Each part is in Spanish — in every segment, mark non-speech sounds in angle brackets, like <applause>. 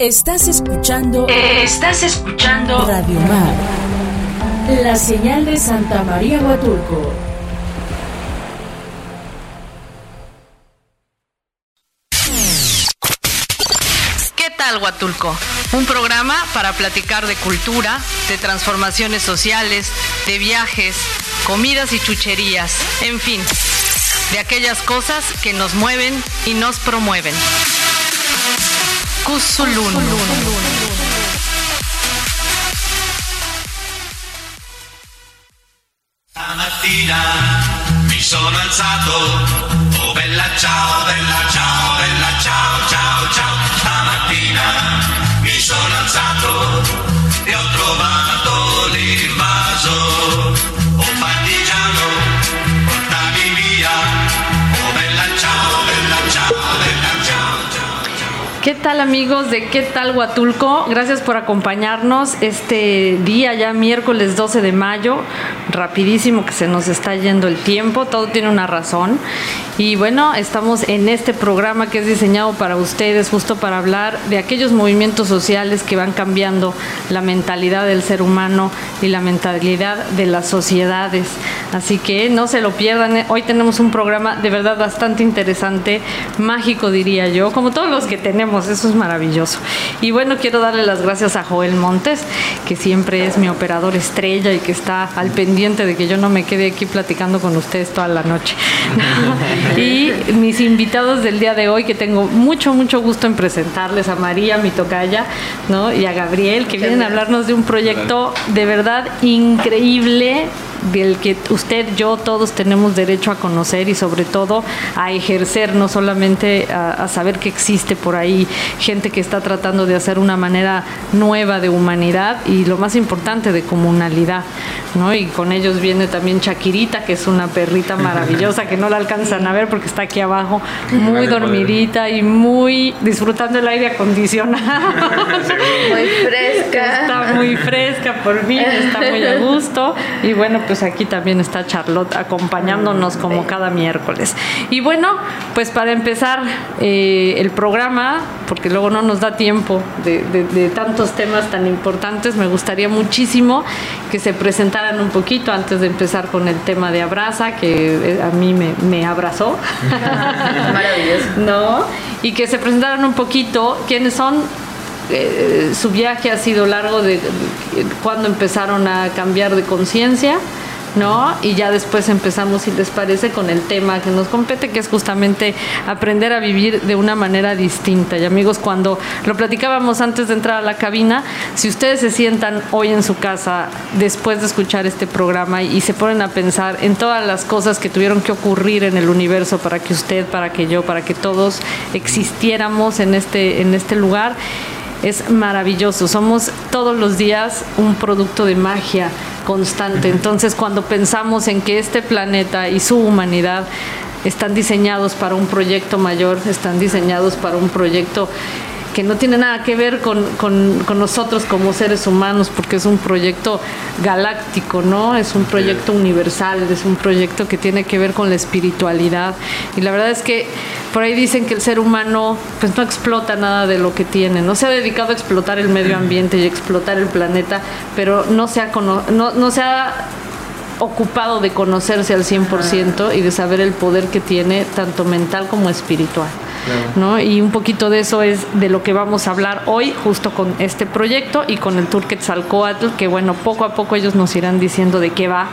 Estás escuchando. Estás escuchando. Radio Mar. La señal de Santa María Huatulco. ¿Qué tal Huatulco? Un programa para platicar de cultura, de transformaciones sociales, de viajes, comidas y chucherías, en fin, de aquellas cosas que nos mueven y nos promueven. Cusulun. Stamattina mi sono alzato, oh bella ciao, bella ciao, bella ciao, ciao, ciao. Stamattina mi sono alzato e ho trovato l'invaso. Oh ¿Qué tal amigos de qué tal Huatulco? Gracias por acompañarnos este día ya miércoles 12 de mayo. Rapidísimo que se nos está yendo el tiempo, todo tiene una razón. Y bueno, estamos en este programa que es diseñado para ustedes, justo para hablar de aquellos movimientos sociales que van cambiando la mentalidad del ser humano y la mentalidad de las sociedades. Así que no se lo pierdan. Hoy tenemos un programa de verdad bastante interesante, mágico diría yo, como todos los que tenemos, eso es maravilloso. Y bueno, quiero darle las gracias a Joel Montes, que siempre es mi operador estrella y que está al pendiente de que yo no me quede aquí platicando con ustedes toda la noche. <laughs> y mis invitados del día de hoy, que tengo mucho, mucho gusto en presentarles a María, mi tocaya, ¿no? y a Gabriel, que vienen a hablarnos de un proyecto de verdad increíble del que usted, yo, todos tenemos derecho a conocer y sobre todo a ejercer, no solamente a, a, saber que existe por ahí gente que está tratando de hacer una manera nueva de humanidad y lo más importante de comunalidad, ¿no? Y con ellos viene también Shakirita, que es una perrita maravillosa que no la alcanzan a ver porque está aquí abajo, muy dormidita y muy disfrutando el aire acondicionado. <laughs> Muy fresca. Está muy fresca por fin, está muy a gusto y bueno, pues aquí también está Charlotte acompañándonos como cada miércoles. Y bueno, pues para empezar eh, el programa, porque luego no nos da tiempo de, de, de, tantos temas tan importantes, me gustaría muchísimo que se presentaran un poquito antes de empezar con el tema de Abraza, que a mí me, me abrazó. <laughs> Maravilloso. <laughs> ¿No? Y que se presentaran un poquito quiénes son eh, su viaje ha sido largo de, de cuando empezaron a cambiar de conciencia, ¿no? Y ya después empezamos, si les parece, con el tema que nos compete, que es justamente aprender a vivir de una manera distinta. Y amigos, cuando lo platicábamos antes de entrar a la cabina, si ustedes se sientan hoy en su casa después de escuchar este programa y se ponen a pensar en todas las cosas que tuvieron que ocurrir en el universo para que usted, para que yo, para que todos existiéramos en este, en este lugar, es maravilloso. Somos todos los días un producto de magia constante. Entonces, cuando pensamos en que este planeta y su humanidad están diseñados para un proyecto mayor, están diseñados para un proyecto que no tiene nada que ver con, con, con, nosotros como seres humanos, porque es un proyecto galáctico, ¿no? Es un proyecto universal, es un proyecto que tiene que ver con la espiritualidad. Y la verdad es que por ahí dicen que el ser humano pues no explota nada de lo que tiene, no se ha dedicado a explotar el medio ambiente y explotar el planeta, pero no se ha, no, no se ha ocupado de conocerse al 100% y de saber el poder que tiene tanto mental como espiritual. ¿No? Y un poquito de eso es de lo que vamos a hablar hoy, justo con este proyecto y con el Tour Quetzalcoatl, que bueno, poco a poco ellos nos irán diciendo de qué va,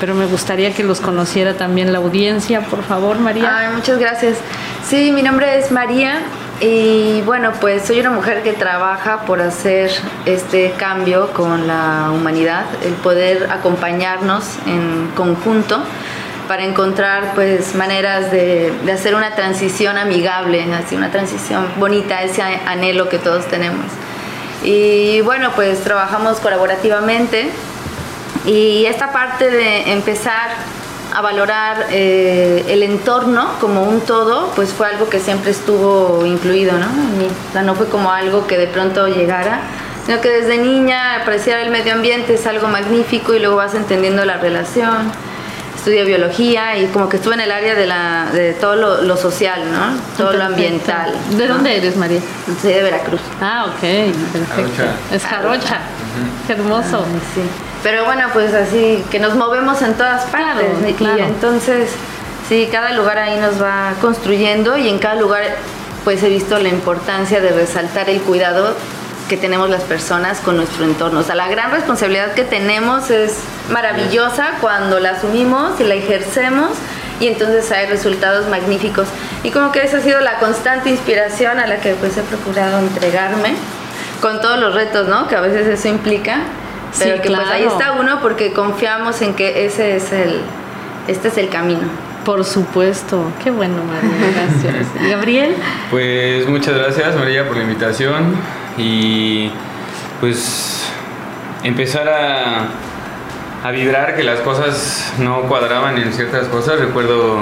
pero me gustaría que los conociera también la audiencia, por favor, María. Ay, muchas gracias. Sí, mi nombre es María y bueno, pues soy una mujer que trabaja por hacer este cambio con la humanidad, el poder acompañarnos en conjunto para encontrar pues maneras de, de, hacer una transición amigable, así una transición bonita, ese anhelo que todos tenemos. Y bueno, pues trabajamos colaborativamente y esta parte de empezar a valorar eh, el entorno como un todo, pues fue algo que siempre estuvo incluido, ¿no? O sea, no fue como algo que de pronto llegara, sino que desde niña apreciar el medio ambiente es algo magnífico y luego vas entendiendo la relación estudié biología y como que estuve en el área de, la, de todo lo, lo social, ¿no? Todo lo ambiental. ¿De ¿no? dónde eres, María? Soy de Veracruz. Ah, ok, perfecto. Jarocha. Es jarocha. Qué hermoso. Ay, sí. Pero bueno, pues así, que nos movemos en todas Claro, partes. y- claro. Y entonces, sí, cada lugar ahí nos va construyendo y en cada lugar pues he visto la importancia de resaltar el cuidado que tenemos las personas con nuestro entorno. O sea, la gran responsabilidad que tenemos es maravillosa cuando la asumimos y la ejercemos y entonces hay resultados magníficos. Y como que esa ha sido la constante inspiración a la que pues he procurado entregarme con todos los retos, ¿no? Que a veces eso implica. Sí, Pero que pues ahí claro. está uno porque confiamos en que ese es el, este es el camino. Por supuesto. Qué bueno, María. Gracias. ¿Y <laughs> Gabriel? Pues muchas gracias María por la invitación y pues empezar a, a vibrar que las cosas no cuadraban en ciertas cosas. Recuerdo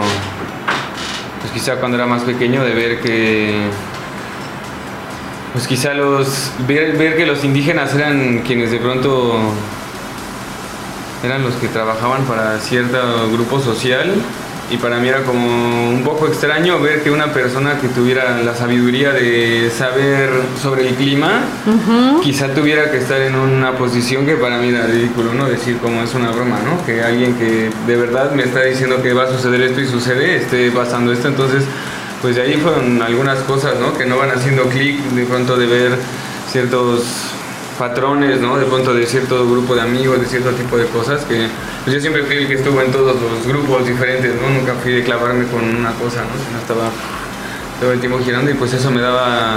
pues quizá cuando era más pequeño de ver que pues quizá los ver, ver que los indígenas eran quienes de pronto eran los que trabajaban para cierto grupo social y para mí era como un poco extraño ver que una persona que tuviera la sabiduría de saber sobre el clima quizá tuviera que estar en una posición que para mí era ridículo, ¿no? Decir como es una broma, ¿no? Que alguien que de verdad me está diciendo que va a suceder esto y sucede, esté pasando esto, entonces pues de ahí fueron algunas cosas, ¿no? Que no van haciendo clic de pronto de ver ciertos patrones, ¿no? De pronto de cierto grupo de amigos, de cierto tipo de cosas que pues yo siempre fui el que estuvo en todos los grupos diferentes, ¿no? Nunca fui de clavarme con una cosa, ¿no? Sino estaba todo el tiempo girando y pues eso me daba,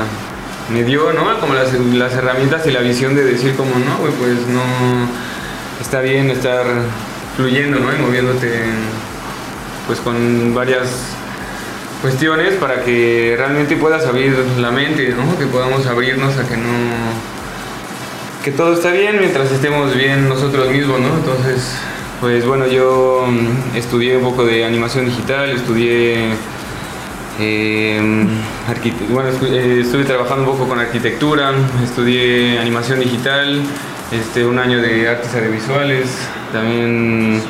me dio, ¿no? Como las, herramientas y la visión de decir como, no, güey, pues no, está bien estar fluyendo, ¿no? Y moviéndote, pues con varias cuestiones para que realmente puedas abrir la mente, ¿no? Que podamos abrirnos a que no que todo está bien mientras estemos bien nosotros mismos, ¿no? Entonces, pues bueno, yo mm, estudié un poco de animación digital, estudié arquite- bueno, eh, estuve trabajando un poco con arquitectura, estudié animación digital, este, un año de artes audiovisuales, también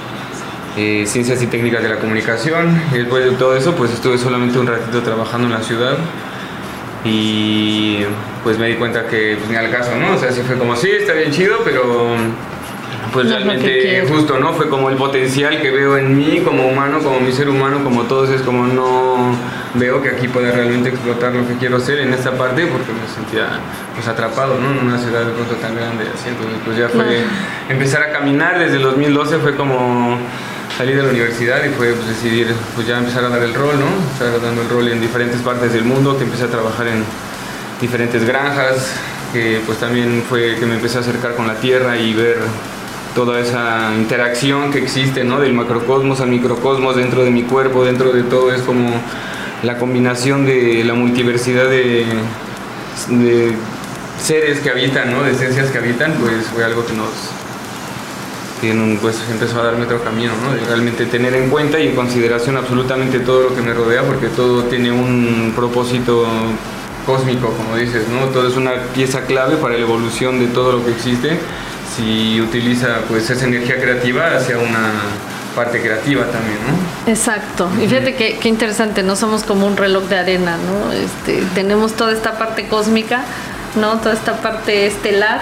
eh, ciencias y técnicas de la comunicación. Y después de todo eso, pues estuve solamente un ratito trabajando en la ciudad y pues me di cuenta que pues, ni al caso, ¿no? O sea, sí fue como, sí, está bien chido, pero pues No realmente justo, ¿no? Fue como el potencial que veo en mí como humano, como mi ser humano, como todos, es como no veo que aquí pueda realmente explotar lo que quiero ser en esta parte porque me sentía pues atrapado, ¿no? En una ciudad de pronto tan grande, así, entonces pues ya fue empezar a caminar desde el 2012 fue como salir de la universidad y fue pues, decidir pues ya empezar a dar el rol, ¿no? Estar dando el rol en diferentes partes del mundo, que empecé a trabajar en diferentes granjas, que pues también fue que me empecé a acercar con la tierra y ver toda esa interacción que existe, ¿no? Del macrocosmos al microcosmos dentro de mi cuerpo, dentro de todo, es como la combinación de la multiversidad de, seres que habitan, ¿no? De esencias que habitan, pues fue algo que nos, pues empezó a darme otro camino, ¿no? De realmente tener en cuenta y en consideración absolutamente todo lo que me rodea, porque todo tiene un propósito cósmico, como dices, ¿no? Todo es una pieza clave para la evolución de todo lo que existe, si utiliza pues esa energía creativa hacia una parte creativa también, ¿no? Exacto. Y fíjate que, qué interesante, no somos como un reloj de arena, ¿no? Este, tenemos toda esta parte cósmica, ¿no? Toda esta parte estelar,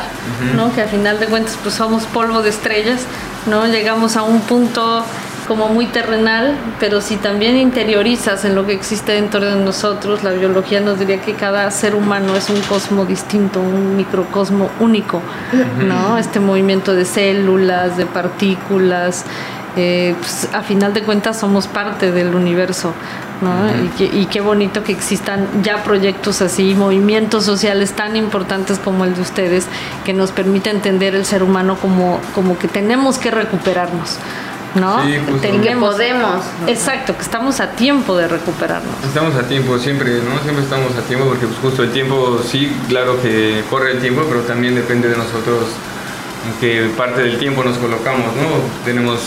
¿no? Que a final de cuentas pues somos polvo de estrellas, ¿no? Llegamos a un punto como muy terrenal, pero si también interiorizas en lo que existe dentro de nosotros, la biología nos diría que cada ser humano es un cosmo distinto, un microcosmo único, ¿no? Este movimiento de células, de partículas, eh, pues, a final de cuentas somos parte del universo, ¿no? y, que- y qué bonito que existan ya proyectos así, movimientos sociales tan importantes como el de ustedes, que nos permite entender el ser humano como, como que tenemos que recuperarnos, ¿no? Sí, justo. Que podemos. Exacto, que estamos a tiempo de recuperarnos. Estamos a tiempo siempre, ¿no? Siempre estamos a tiempo porque pues, justo el tiempo, sí, claro que corre el tiempo, pero también depende de nosotros en qué parte del tiempo nos colocamos, ¿no? Tenemos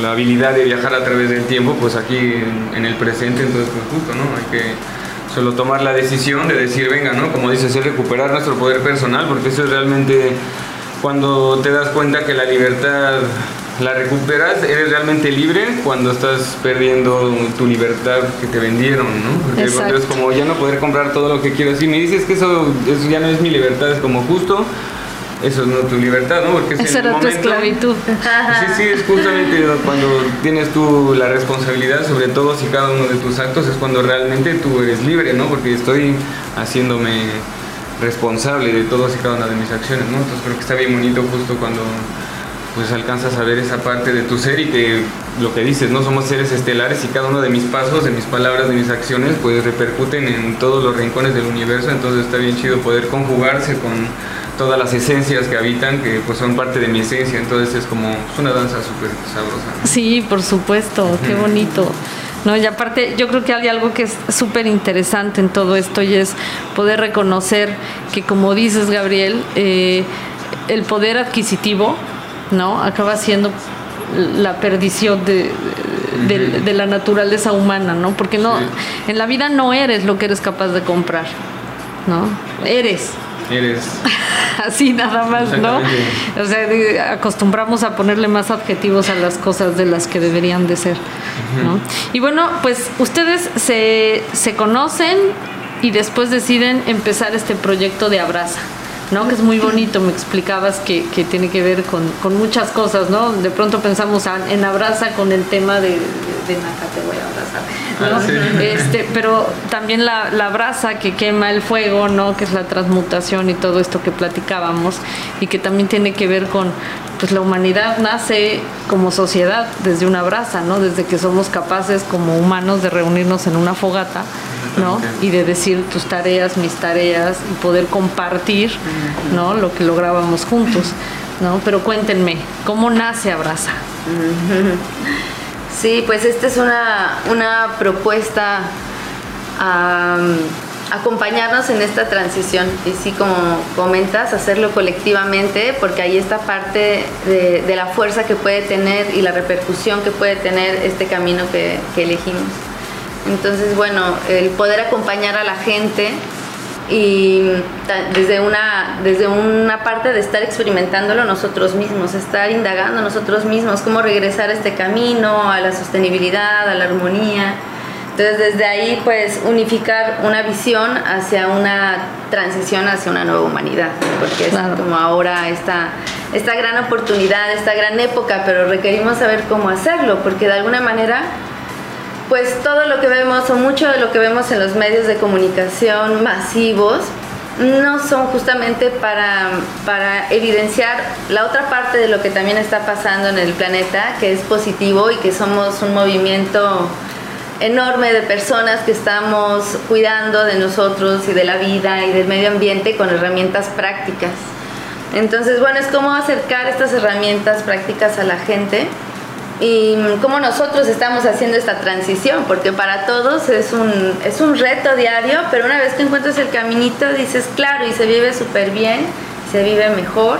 la habilidad de viajar a través del tiempo, pues aquí en, en el presente, entonces pues justo, ¿no? Hay que solo tomar la decisión de decir, venga, ¿no? Como dices, es recuperar nuestro poder personal, porque eso es realmente cuando te das cuenta que la libertad la recuperas, eres realmente libre cuando estás perdiendo tu libertad que te vendieron, ¿no? Porque Exacto. es como ya no poder comprar todo lo que quiero. Si me dices que eso, eso ya no es mi libertad, es como justo, eso no es tu libertad, ¿no? Porque Esa era tu momento- esclavitud. Sí, sí, es justamente cuando tienes tú la responsabilidad sobre todos y cada uno de tus actos, es cuando realmente tú eres libre, ¿no? Porque estoy haciéndome responsable de todos y cada una de mis acciones, ¿no? Entonces creo que está bien bonito justo cuando pues alcanzas a ver esa parte de tu ser y que lo que dices, no somos seres estelares y cada uno de mis pasos, de mis palabras, de mis acciones, pues repercuten en todos los rincones del universo, entonces está bien chido poder conjugarse con todas las esencias que habitan, que pues son parte de mi esencia, entonces es como es una danza súper sabrosa. Sí, por supuesto, qué bonito. No, y aparte, yo creo que hay algo que es súper interesante en todo esto y es poder reconocer que, como dices, Gabriel, eh, el poder adquisitivo, ¿no? Acaba siendo la perdición de, de- de la naturaleza humana, ¿no? Porque no, Sí. en la vida no eres lo que eres capaz de comprar, ¿no? Eres. Eres <laughs> Así nada más, ¿no? O sea, acostumbramos a ponerle más adjetivos a las cosas de las que deberían de ser, ¿no? Y bueno, pues ustedes se, se conocen y después deciden empezar este proyecto de Abraza. ¿No? Que es muy bonito, me explicabas que, que tiene que ver con, con muchas cosas, ¿no? De pronto pensamos ah, en Abraza con el tema de, de Naca, te voy a abrazar, ¿no? Ah, sí. Este, pero también la, la brasa que quema el fuego, ¿no? Que es la transmutación y todo esto que platicábamos y que también tiene que ver con, pues la humanidad nace como sociedad desde una brasa, ¿no? Desde que somos capaces como humanos de reunirnos en una fogata, ¿no? Y de decir tus tareas, mis tareas y poder compartir, ¿no? Lo que lográbamos juntos, ¿no? Pero cuéntenme, ¿cómo nace Abraza? Sí, pues esta es una, una propuesta a acompañarnos en esta transición y sí, como comentas, hacerlo colectivamente porque ahí está parte de, la fuerza que puede tener y la repercusión que puede tener este camino que elegimos. Entonces, bueno, el poder acompañar a la gente y desde una, desde una parte de estar experimentándolo nosotros mismos, estar indagando nosotros mismos, cómo regresar a este camino, a la sostenibilidad, a la armonía. Entonces desde ahí pues unificar una visión hacia una transición hacia una nueva humanidad, porque Claro. es como ahora esta, esta gran oportunidad, esta gran época, pero requerimos saber cómo hacerlo, porque de alguna manera pues todo lo que vemos o mucho de lo que vemos en los medios de comunicación masivos no son justamente para, para evidenciar la otra parte de lo que también está pasando en el planeta, que es positivo y que somos un movimiento enorme de personas que estamos cuidando de nosotros y de la vida y del medio ambiente con herramientas prácticas. Entonces, bueno, es cómo acercar estas herramientas prácticas a la gente y cómo nosotros estamos haciendo esta transición, porque para todos es un, es un reto diario, pero una vez que encuentras el caminito dices, claro, y se vive súper bien, se vive mejor,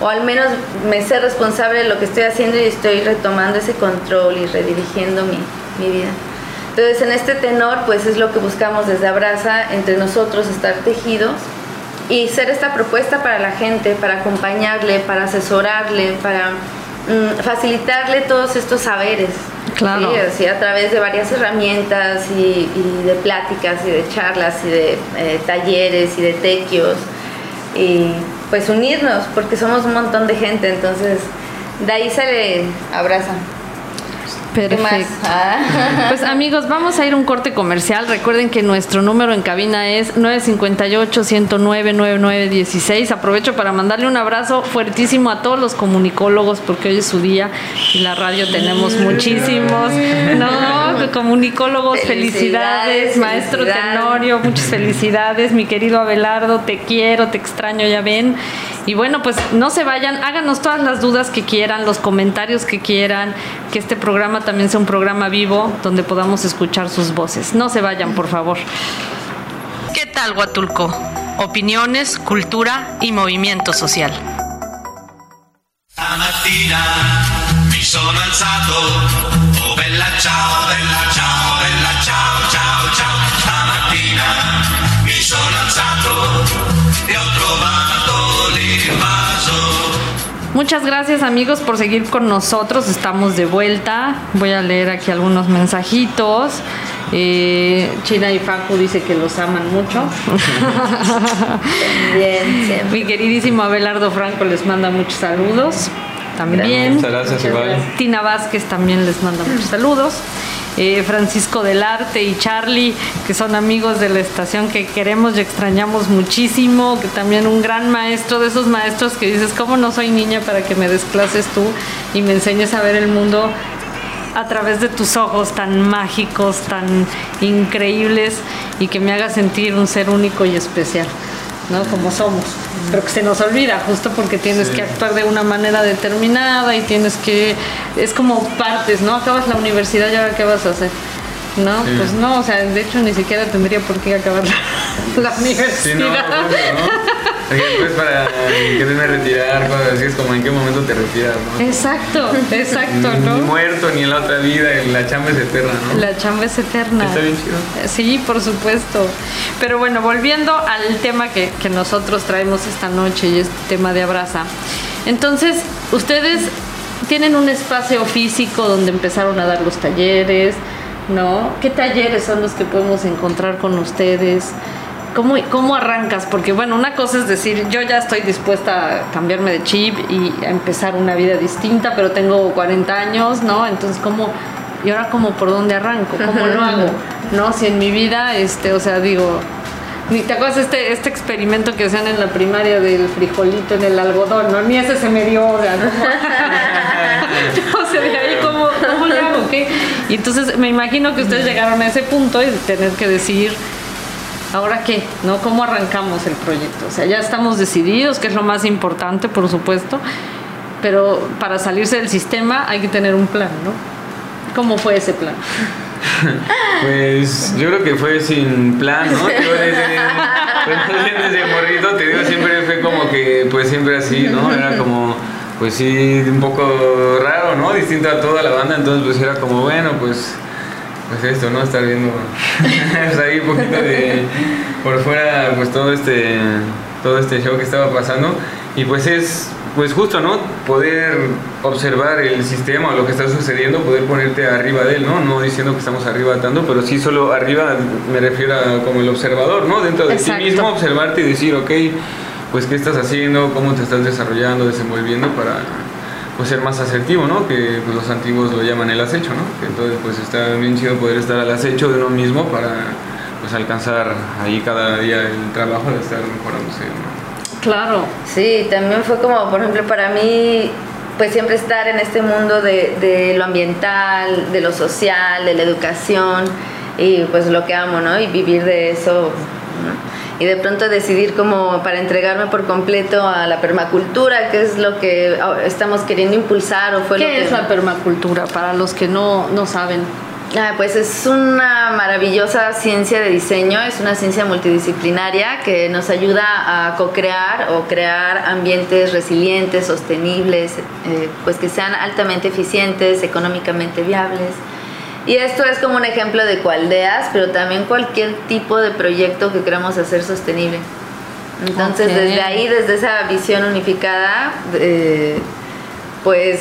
o al menos me sé responsable de lo que estoy haciendo y estoy retomando ese control y redirigiendo mi, mi vida. Entonces, en este tenor, pues es lo que buscamos desde Abraza, entre nosotros estar tejidos y ser esta propuesta para la gente, para acompañarle, para asesorarle, para mm, facilitarle todos estos saberes. Claro. Sí, así a través de varias herramientas y, y de pláticas y de charlas y de eh, talleres y de tequios. Y pues unirnos, porque somos un montón de gente, entonces de ahí se le abraza. Perfecto. Ah. <laughs> Pues amigos, vamos a ir a un corte comercial. Recuerden que nuestro número en cabina es 958-109-9916. Aprovecho para mandarle un abrazo fuertísimo a todos los comunicólogos porque hoy es su día y la radio tenemos muchísimos. No, comunicólogos, felicidades, Felicidades, maestro felicidades. Tenorio, muchas felicidades, mi querido Abelardo, te quiero, te extraño, ya ven. Y bueno, pues no se vayan, háganos todas las dudas que quieran, los comentarios que quieran, que este programa también sea un programa vivo donde podamos escuchar sus voces. No se vayan, por favor. ¿Qué tal Huatulco? Opiniones, cultura y movimiento social. Mi sono alzato, oh bella ciao, bella ciao, bella ciao, ciao, ciao. Stamattina mi sono alzato e ho trovato l'invaso Muchas gracias amigos por seguir con nosotros. Estamos de vuelta. Voy a leer aquí algunos mensajitos. Eh, China y Facu dice que los aman mucho. <laughs> Bien, siempre. Mi queridísimo Abelardo Franco les manda muchos saludos. También. Muchas gracias. Tina Vázquez también les manda muchos saludos. Eh, Francisco del Arte y Charlie, que son amigos de la estación que queremos y extrañamos muchísimo, que también un gran maestro de esos maestros que dices, ¿cómo no soy niña para que me desclases tú y me enseñes a ver el mundo a través de tus ojos tan mágicos, tan increíbles y que me hagas sentir un ser único y especial? ¿No? Como somos. Pero que se nos olvida, justo porque tienes Sí. que actuar de una manera determinada y tienes que. Es como partes, ¿no? Acabas la universidad y ahora qué vas a hacer. ¿No? Sí. Pues no, o sea, de hecho ni siquiera tendría por qué acabar la, <laughs> la Sí, universidad. no, obvio, ¿no? Después para quererme retirar, cosas así, es como en qué momento te retiras, ¿no? Exacto, exacto, Ni, ni ¿no? muerto, ni en la otra vida, en la chamba es eterna, ¿no? La chamba es eterna. Está bien chido. Sí, por supuesto. Pero bueno, volviendo al tema que, que nosotros traemos esta noche y este tema de Abraza. Entonces, ustedes tienen un espacio físico donde empezaron a dar los talleres, ¿no? ¿Qué talleres son los que podemos encontrar con ustedes? ¿Cómo, ¿Cómo arrancas? Porque bueno, una cosa es decir, yo ya estoy dispuesta a cambiarme de chip y a empezar una vida distinta, pero tengo 40 años, ¿no? Entonces, ¿cómo, y ahora cómo por dónde arranco? ¿Cómo lo hago? ¿No? Si en mi vida, este, o sea, digo, ni te acuerdas este, este experimento que hacían en la primaria del frijolito en el algodón, ¿no? Ni ese se me dio, o sea, ¿cómo? <laughs> <laughs> o sea, de ahí, ¿cómo, cómo le hago? ¿Qué? Y entonces me imagino que ustedes llegaron a ese punto y tener que decir, ¿ahora qué? ¿No? ¿Cómo arrancamos el proyecto? O sea, ya estamos decididos, que es lo más importante, por supuesto, pero para salirse del sistema hay que tener un plan, ¿no? ¿Cómo fue ese plan? <laughs> Pues yo creo que fue sin plan, ¿no? Yo desde, pues, <laughs> desde morrito, te digo, siempre fue como que, pues siempre así, ¿no? Era como, pues sí, un poco raro, ¿no? Distinto a toda la banda, entonces pues era como, bueno, pues, pues esto, ¿no? Estar viendo, <laughs> pues ahí un poquito de, por fuera, pues todo este, todo este show que estaba pasando, y pues es, pues justo, ¿no? Poder observar el sistema o lo que está sucediendo, poder ponerte arriba de él, ¿no? No diciendo que estamos arriba tanto, pero sí solo arriba me refiero a como el observador, ¿no? Dentro de Exacto. ti mismo, observarte y decir, ok, pues qué estás haciendo, cómo te estás desarrollando, desenvolviendo para pues ser más asertivo, ¿no? Que pues, los antiguos lo llaman el acecho, ¿no? Que entonces pues está bien chido poder estar al acecho de uno mismo para pues alcanzar ahí cada día el trabajo de estar mejorándose, ¿no? Claro. Sí, también fue como, por ejemplo, para mí, pues siempre estar en este mundo de, de lo ambiental, de lo social, de la educación, y pues lo que amo, ¿no? Y vivir de eso, ¿no? Y de pronto decidir como para entregarme por completo a la permacultura, que es lo que ah, estamos queriendo impulsar o fue lo ¿Qué que... es la permacultura para los que no, no saben? Ah, pues es una maravillosa ciencia de diseño, es una ciencia multidisciplinaria que nos ayuda a co-crear o crear ambientes resilientes, sostenibles, eh, pues que sean altamente eficientes, económicamente viables. Y esto es como un ejemplo de cualdeas, pero también cualquier tipo de proyecto que queramos hacer sostenible. Entonces, Ok. desde ahí, desde esa visión unificada, eh, pues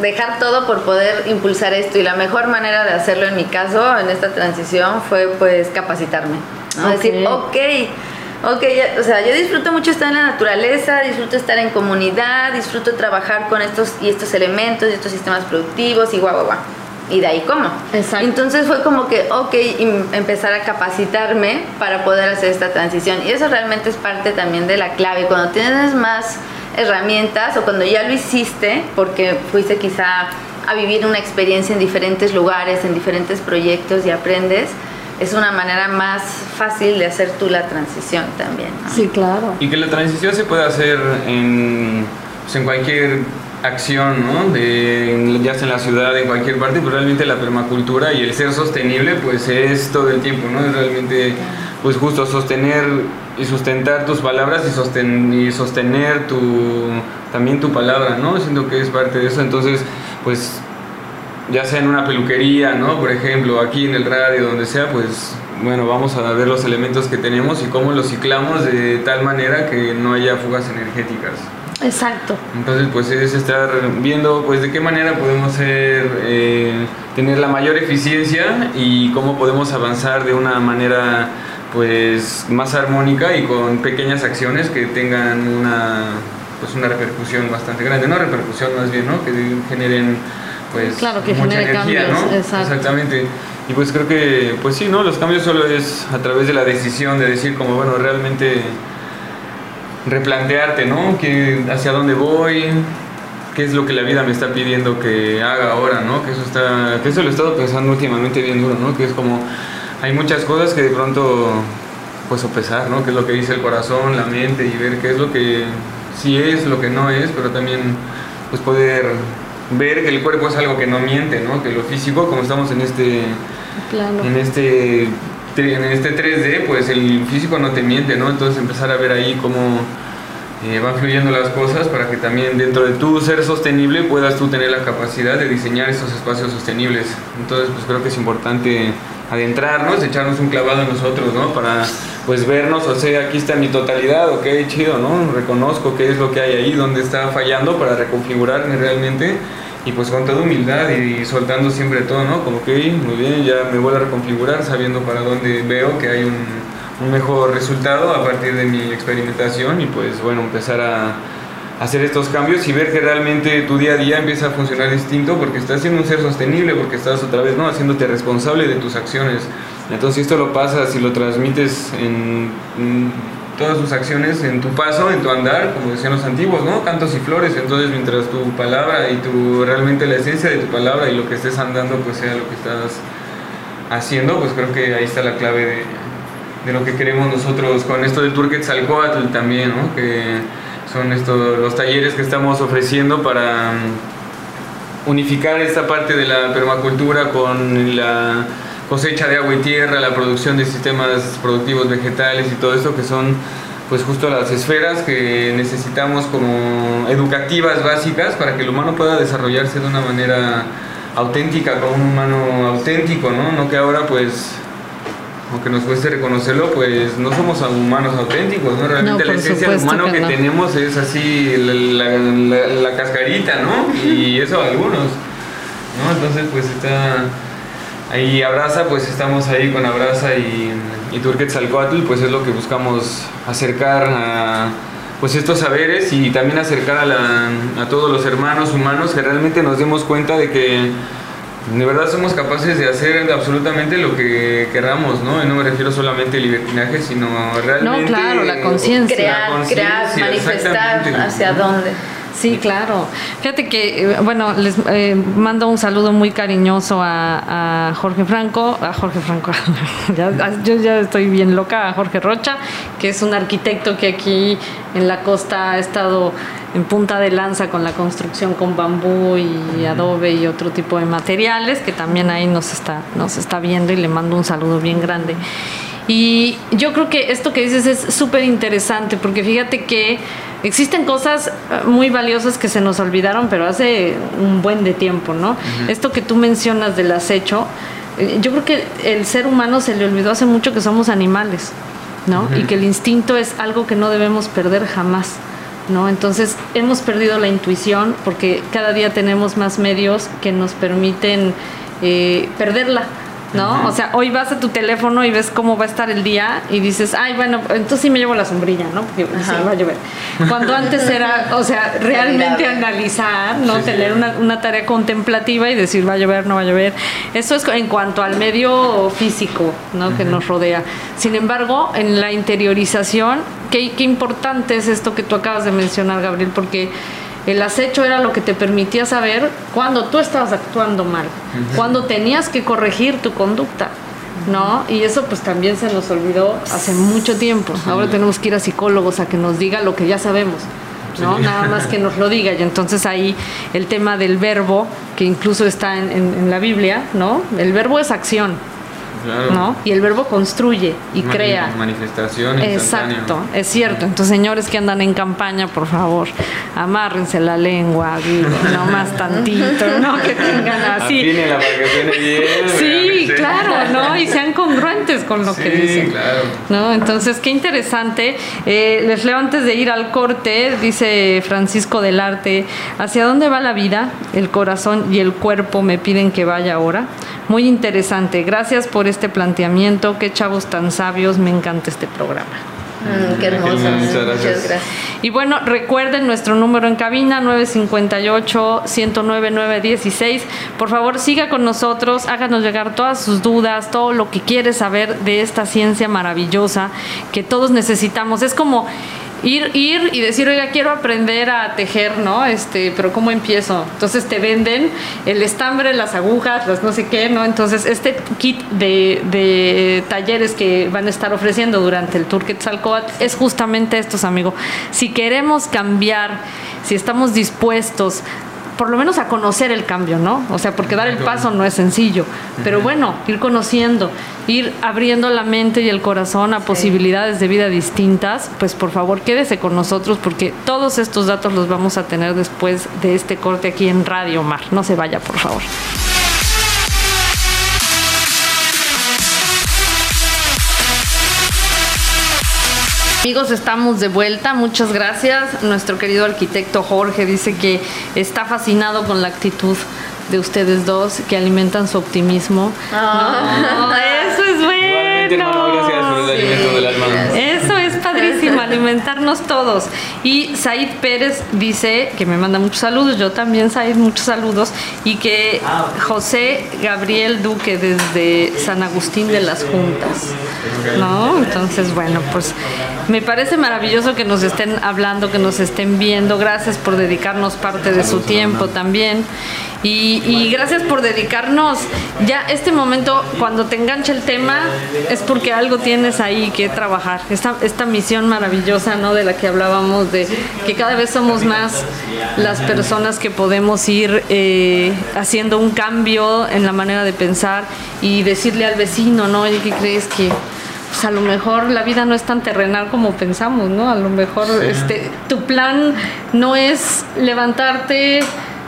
dejar todo por poder impulsar esto y la mejor manera de hacerlo en mi caso en esta transición fue pues capacitarme ¿no? Ok. decir ok ok ya- o sea yo disfruto mucho estar en la naturaleza disfruto estar en comunidad disfruto trabajar con estos y estos elementos y estos sistemas productivos y guau guau guau y de ahí cómo Exacto. entonces fue como que ok em- empezar a capacitarme para poder hacer esta transición y eso realmente es parte también de la clave cuando tienes más herramientas o cuando ya lo hiciste, porque fuiste quizá a vivir una experiencia en diferentes lugares, en diferentes proyectos y aprendes, es una manera más fácil de hacer tú la transición también. ¿no? Sí, claro. Y que la transición se puede hacer en, pues, en cualquier acción, ¿no? De, ya sea en la ciudad, en cualquier parte, pero realmente la permacultura y el ser sostenible, pues es todo el tiempo, ¿no? Es realmente, pues justo sostener y sustentar tus palabras y, sosten, y sostener tu, también tu palabra, ¿no? Siento que es parte de eso, entonces, pues ya sea en una peluquería, ¿no? Por ejemplo, aquí en el radio, donde sea, pues bueno, vamos a ver los elementos que tenemos y cómo los ciclamos de tal manera que no haya fugas energéticas. Exacto. Entonces, pues es estar viendo, pues, de qué manera podemos ser, eh, tener la mayor eficiencia y cómo podemos avanzar de una manera, pues, más armónica y con pequeñas acciones que tengan una, pues, una repercusión bastante grande, no repercusión más bien, ¿no? Que generen, pues, Claro, que mucha genere energía, cambios, ¿no? exacto. Exactamente. Y pues creo que, pues sí, ¿no? Los cambios solo es a través de la decisión de decir como, bueno, realmente replantearte, ¿no? Que, hacia dónde voy, qué es lo que la vida me está pidiendo que haga ahora, ¿no? Que eso está, que eso lo he estado pensando últimamente bien duro, ¿no? Que es como, hay muchas cosas que de pronto, pues sopesar, ¿no? Qué es lo que dice el corazón, la mente y ver qué es lo que sí es, lo que no es, pero también, pues poder ver que el cuerpo es algo que no miente, ¿no? Que lo físico, como estamos en este en este en este 3D pues el físico no te miente no entonces empezar a ver ahí cómo eh, van fluyendo las cosas para que también dentro de tu ser sostenible puedas tú tener la capacidad de diseñar esos espacios sostenibles. Entonces pues creo que es importante adentrarnos echarnos un clavado en nosotros no para pues vernos o sea aquí está mi totalidad ok chido no reconozco qué es lo que hay ahí dónde está fallando para reconfigurarme realmente y pues con toda humildad y, soltando siempre todo, ¿no? Como que muy bien, ya me voy a reconfigurar sabiendo para dónde veo que hay un, un mejor resultado a partir de mi experimentación y pues bueno, empezar a hacer estos cambios y ver que realmente tu día a día empieza a funcionar distinto porque estás siendo un ser sostenible, porque estás otra vez, ¿no? Haciéndote responsable de tus acciones. Entonces esto lo pasas y lo transmites en, en todas tus acciones, en tu paso, en tu andar, como decían los antiguos, ¿no? Cantos y flores. Entonces mientras tu palabra y tu realmente la esencia de tu palabra y lo que estés andando, pues sea lo que estás haciendo, pues creo que ahí está la clave de, lo que queremos nosotros con esto del Tour Quetzalcóatl también, ¿no? Que son estos los talleres que estamos ofreciendo para mm, unificar esta parte de la permacultura con la cosecha de agua y tierra, la producción de sistemas productivos vegetales y todo esto que son pues justo las esferas que necesitamos como educativas básicas para que el humano pueda desarrollarse de una manera auténtica, como un humano auténtico, ¿no? No que ahora pues aunque nos cueste reconocerlo, pues no somos humanos auténticos, ¿no? Realmente No, la esencia del humano que tenemos es así, la, la- la- la cascarita, ¿no? Y eso algunos, ¿no? Entonces, pues está ahí Abraza, pues estamos ahí con Abraza y, y Tour Quetzalcóatl, pues es lo que buscamos acercar a pues estos saberes y también acercar a, la- a todos los hermanos humanos que realmente nos demos cuenta de que de verdad somos capaces de hacer absolutamente lo que queramos, ¿no? Y no me refiero solamente al libertinaje, sino realmente... No, claro, la conciencia. Crear, crear, manifestar hacia dónde. Sí, claro. Fíjate que, eh, bueno, les eh, mando un saludo muy cariñoso a, a Jorge Franco, a Jorge Franco, <laughs> ya- yo ya estoy bien loca, a Jorge Rocha, que es un arquitecto que aquí en la costa ha estado en punta de lanza con la construcción con bambú y adobe y otro tipo de materiales, que también ahí nos está, nos está viendo y le mando un saludo bien grande. Y yo creo que esto que dices es súper interesante, porque fíjate que existen cosas eh, muy valiosas que se nos olvidaron, pero hace un buen de tiempo, ¿no? Esto que tú mencionas del acecho, eh, yo creo que el ser humano se le olvidó hace mucho que somos animales, ¿no? Y que el instinto es algo que no debemos perder jamás. ¿No? Entonces hemos perdido la intuición porque cada día tenemos más medios que nos permiten eh, perderla, ¿no? O sea, hoy vas a tu teléfono y ves cómo va a estar el día y dices, ay, bueno, entonces sí me llevo la sombrilla, ¿no? Porque sí, va a llover. Cuando antes era, o sea, <laughs> realmente analizar, ¿no? Sí. Tener una, una tarea contemplativa y decir, va a llover, no va a llover. Eso es en cuanto al medio físico, ¿no? Que nos rodea. Sin embargo, en la interiorización, qué, qué importante es esto que tú acabas de mencionar, Gabriel, porque el acecho era lo que te permitía saber cuando tú estabas actuando mal, cuando tenías que corregir tu conducta. ¿No? Y eso pues también se nos olvidó hace mucho tiempo. Ahora tenemos que ir a psicólogos a que nos diga lo que ya sabemos. ¿no? Sí. Nada más que nos lo diga. Y entonces ahí el tema del verbo, que incluso está en, en- en la Biblia, ¿no? El verbo es acción, Claro. ¿no? Y el verbo construye y Mani- crea. Manifestación. Exacto, es cierto. Entonces, señores que andan en campaña, por favor, amárrense la lengua, digo, no más tantito, no que tengan así. Afínela para que suene bien. Sí, claro, ¿no? Y sean congruentes con lo que dicen. claro. ¿No? Entonces, qué interesante. Eh, les leo antes de ir al corte, dice Francisco del Arte, ¿hacia dónde va la vida? El corazón y el cuerpo me piden que vaya ahora. Muy interesante. Gracias por este planteamiento. Qué chavos tan sabios. Me encanta este programa. Mm, qué hermoso. Muchas gracias. Y bueno, recuerden nuestro número en cabina 958-109-916. Por favor, siga con nosotros, háganos llegar todas sus dudas, todo lo que quiere saber de esta ciencia maravillosa que todos necesitamos. Es como ir, ir y decir, oiga, quiero aprender a tejer, ¿no? Este, pero ¿cómo empiezo? Entonces te venden el estambre, las agujas, las no sé qué, ¿no? Entonces, este kit de, de talleres que van a estar ofreciendo durante el Tour Quetzalcóatl es justamente estos, amigo. Si queremos cambiar, si estamos dispuestos por lo menos a conocer el cambio, ¿no? O sea, porque dar el paso no es sencillo, pero bueno, ir conociendo, ir abriendo la mente y el corazón a posibilidades de vida distintas, pues por favor quédese con nosotros porque todos estos datos los vamos a tener después de este corte aquí en Radio Mar. No se vaya, por favor. Amigos, estamos de vuelta. Muchas gracias. Nuestro querido arquitecto Jorge dice que está fascinado con la actitud de ustedes dos, que alimentan su optimismo. Ah. No, <laughs> eso es bueno. Alimentarnos todos. Y Said Pérez dice que me manda muchos saludos, yo también, Said, muchos saludos, y que José Gabriel Duque desde San Agustín de las Juntas. ¿No? Entonces, bueno, pues me parece maravilloso que nos estén hablando, que nos estén viendo. Gracias por dedicarnos parte de su tiempo también. Y, y gracias por dedicarnos ya este momento, cuando te engancha el tema, es porque algo tienes ahí que trabajar. Esta, esta misión maravillosa, ¿no? De la que hablábamos, de que cada vez somos más las personas que podemos ir eh, haciendo un cambio en la manera de pensar y decirle al vecino, ¿no? Oye, ¿qué crees que pues a lo mejor la vida no es tan terrenal como pensamos, ¿no? A lo mejor este tu plan no es levantarte,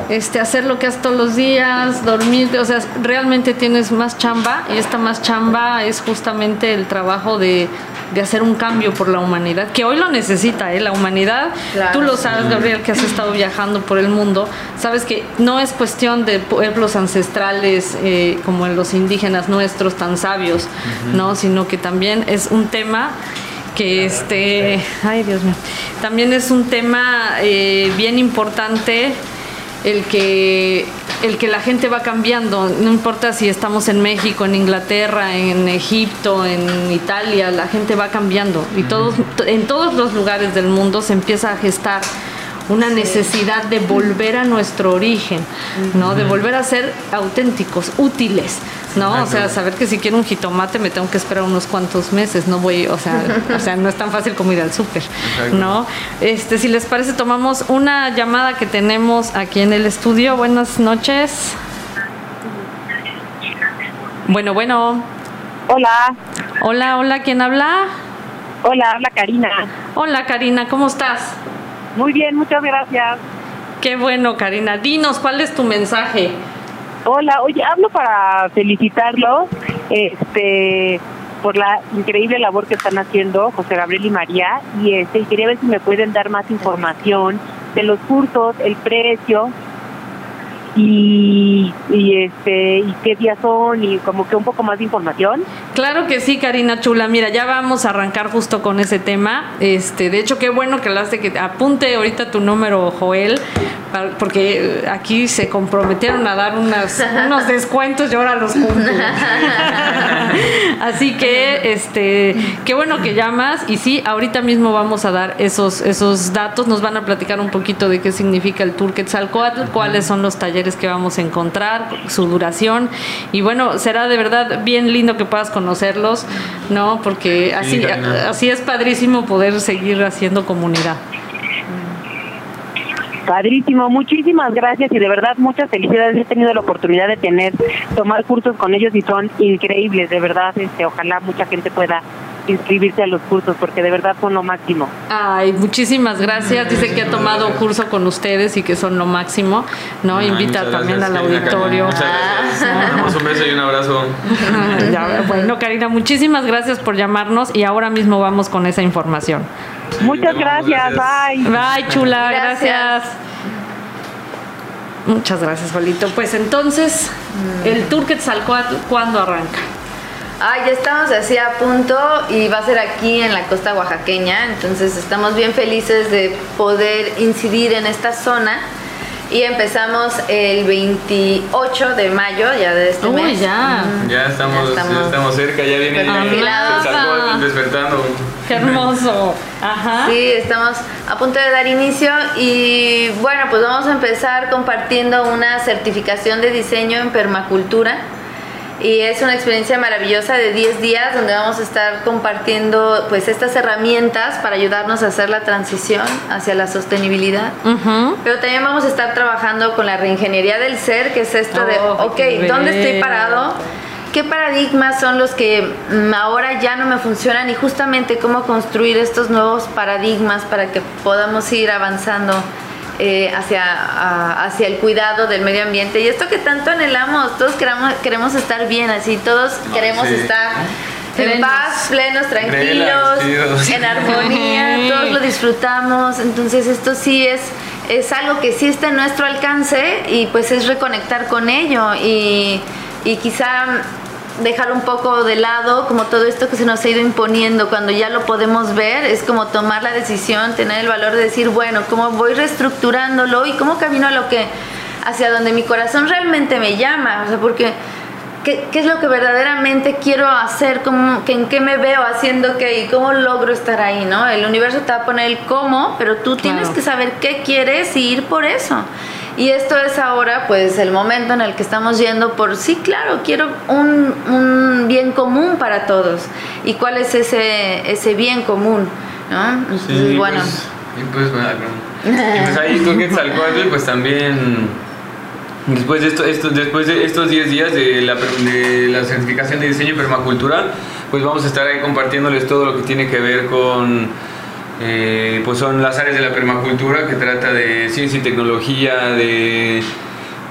este hacer lo que haces todos los días, dormirte, o sea, realmente tienes más chamba y esta más chamba es justamente el trabajo de, de hacer un cambio por la humanidad, que hoy lo necesita, ¿eh? La humanidad, Claro. tú lo sabes, Gabriel, que has estado viajando por el mundo, sabes que no es cuestión de pueblos ancestrales eh, como los indígenas nuestros tan sabios, ¿no? Sino que también es un tema que este, ay Dios mío, también es un tema eh, bien importante el que el que la gente va cambiando, no importa si estamos en México, en Inglaterra, en Egipto, en Italia, la gente va cambiando. Y todos en todos los lugares del mundo se empieza a gestar una necesidad de volver a nuestro origen, ¿no? De volver a ser auténticos, útiles, ¿no? O sea, saber que si quiero un jitomate me tengo que esperar unos cuantos meses, no voy, o sea, <laughs> o sea, no es tan fácil como ir al súper, ¿no? Este, si les parece, tomamos una llamada que tenemos aquí en el estudio. Buenas noches. Bueno, bueno. Hola, Hola, hola, ¿quién habla? hola, habla Karina. Hola, Karina, ¿cómo estás? Muy bien, muchas gracias. Qué bueno, Karina. Dinos, ¿cuál es tu mensaje? Hola, oye, hablo para felicitarlos este, por la increíble labor que están haciendo José Gabriel y María y este quería ver si me pueden dar más información de los cursos, el precio y, y este y qué días son y como que un poco más de información. Claro que sí, Karina Chula. Mira, ya vamos a arrancar justo con ese tema. Este, de hecho, qué bueno que hablaste que apunte ahorita tu número, Joel, porque aquí se comprometieron a dar unas, unos <laughs> descuentos y ahora los cumplo. <laughs> Así que, este, qué bueno que llamas y sí, ahorita mismo vamos a dar esos, esos datos. Nos van a platicar un poquito de qué significa el Tour Quetzalcóatl, cuáles son los talleres que vamos a encontrar, su duración y bueno, será de verdad bien lindo que puedas conocerlos, ¿no? Porque así, así es padrísimo poder seguir haciendo comunidad. Padrísimo, muchísimas gracias y de verdad muchas felicidades. He tenido la oportunidad de tener, tomar cursos con ellos y son increíbles, de verdad. Este, ojalá mucha gente pueda inscribirse a los cursos porque de verdad son lo máximo. Ay, muchísimas gracias. Dice que ha tomado curso con ustedes y que son lo máximo, ¿no? Ay, Invita también gracias, al auditorio. Muchas gracias. Ah. Damos un beso y un abrazo. <laughs> Ya, bueno, Karina, muchísimas gracias por llamarnos y ahora mismo vamos con esa información. Muchas gracias, gracias. bye. Bye, chula, Gracias. gracias. Muchas gracias, Juanito. Pues entonces, el Tour Quetzalcóatl, ¿cuándo arranca? Ah, ya estamos así a punto y va a ser aquí en la costa oaxaqueña, entonces estamos bien felices de poder incidir en esta zona y empezamos el 28 de mayo ya de este Uy, mes. ya. Ya estamos, Ya ya estamos. estamos cerca, ya viene el despertando. Qué hermoso. Ajá. Sí, estamos a punto de dar inicio y bueno, pues vamos a empezar compartiendo una certificación de diseño en permacultura y es una experiencia maravillosa de 10 días donde vamos a estar compartiendo pues estas herramientas para ayudarnos a hacer la transición hacia la sostenibilidad. Ujú. Pero también vamos a estar trabajando con la reingeniería del ser, que es esto de, Oh, ok, ¿dónde estoy parado? ¿Qué paradigmas son los que mm, ahora ya no me funcionan? Y justamente cómo construir estos nuevos paradigmas para que podamos ir avanzando eh, hacia, a- hacia el cuidado del medio ambiente. Y esto que tanto anhelamos, todos queramos, queremos estar bien, así, todos queremos sí. estar en Plenos. paz, plenos, tranquilos, Relax, en armonía, todos lo disfrutamos. Entonces esto sí es, es algo que sí está en nuestro alcance y pues es reconectar con ello y, y quizá dejar un poco de lado como todo esto que se nos ha ido imponiendo cuando ya lo podemos ver es como tomar la decisión tener el valor de decir bueno cómo voy reestructurándolo y cómo camino a lo que hacia donde mi corazón realmente me llama o sea porque ¿Qué, qué es lo que verdaderamente quiero hacer? ¿Cómo, que, ¿En qué me veo haciendo qué? ¿Y cómo logro estar ahí? ¿no? El universo te va a poner el cómo, pero tú tienes Claro. que saber qué quieres y ir por eso. Y esto es ahora, pues, el momento en el que estamos yendo por, sí, claro, quiero un, un bien común para todos. ¿Y cuál es ese, ese bien común? ¿no? Entonces, Sí, bueno. pues, y pues, bueno, y pues ahí Quetzalcóatl, pues también después de esto, esto- después de estos 10 días de la, de la certificación de diseño y permacultura, pues vamos a estar ahí compartiéndoles todo lo que tiene que ver con eh, pues son las áreas de la permacultura que trata de ciencia y tecnología, de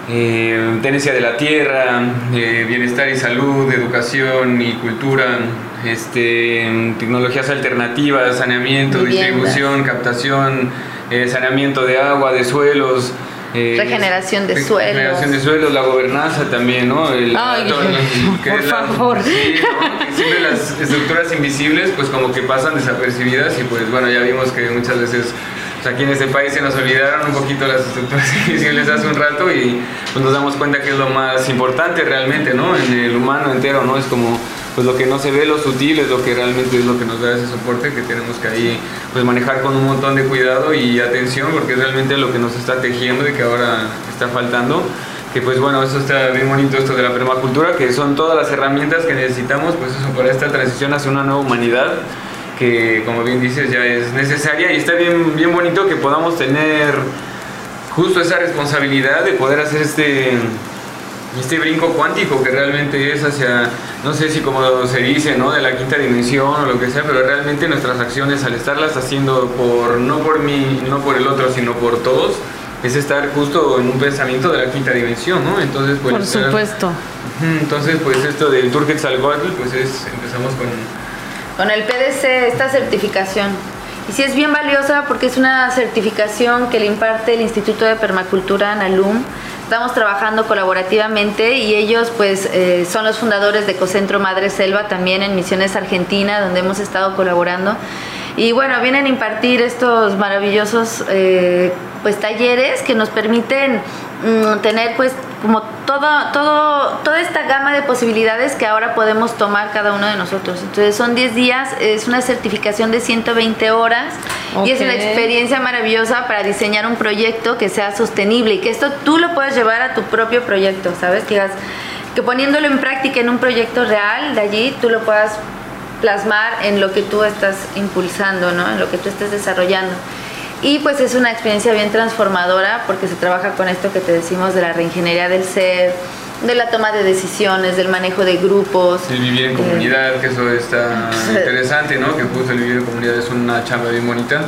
eh, tenencia de la tierra, eh, bienestar y salud, educación y cultura, este, tecnologías alternativas, saneamiento, distribución, captación, eh, saneamiento de agua, de suelos. Eh, Regeneración de regeneración de suelos. la gobernanza también, ¿no? El- Ay, todo el- que por la- favor. Sí, ¿no? Que siempre las estructuras invisibles pues como que pasan desapercibidas y pues bueno, ya vimos que muchas veces aquí en este país se nos olvidaron un poquito las estructuras <laughs> invisibles hace un rato y pues nos damos cuenta que es lo más importante realmente, ¿no? En el humano entero, ¿no? Es como pues lo que no se ve, lo sutil es lo que realmente es lo que nos da ese soporte que tenemos que ahí pues manejar con un montón de cuidado y atención porque es realmente lo que nos está tejiendo y que ahora está faltando. Que pues bueno, eso está bien bonito esto de la permacultura, que son todas las herramientas que necesitamos pues para esta transición hacia una nueva humanidad que como bien dices ya es necesaria. Y está bien bien bonito que podamos tener justo esa responsabilidad de poder hacer este este brinco cuántico que realmente es hacia, no sé si como se dice, ¿no? De la quinta dimensión o lo que sea, pero realmente nuestras acciones al estarlas haciendo por, no por mí, no por el otro, sino por todos, es estar justo en un pensamiento de la quinta dimensión, ¿no? Entonces, pues... Por supuesto. Entonces, pues esto del Tour Quetzalcóatl, pues es, empezamos con... con el PDC esta certificación. Y sí es bien valiosa porque es una certificación que le imparte el Instituto de Permacultura Analum. Estamos trabajando colaborativamente y ellos pues eh, son los fundadores de Ecocentro Madre Selva también en Misiones Argentina donde hemos estado colaborando. Y bueno, vienen a impartir estos maravillosos eh, pues talleres que nos permiten mm, tener pues como todo, todo, toda esta gama de posibilidades que ahora podemos tomar cada uno de nosotros. Entonces son 10 días, es una certificación de 120 horas y es una experiencia maravillosa para diseñar un proyecto que sea sostenible y que esto tú lo puedes llevar a tu propio proyecto, ¿sabes? Que, que poniéndolo en práctica en un proyecto real, de allí tú lo puedas plasmar en lo que tú estás impulsando, ¿no? En lo que tú estés desarrollando. Y pues es una experiencia bien transformadora porque se trabaja con esto que te decimos de la reingeniería del ser, de la toma de decisiones, del manejo de grupos. El vivir en eh, comunidad, que eso está pues, <laughs> interesante, ¿no? Que justo el vivir en comunidad es una chamba bien bonita.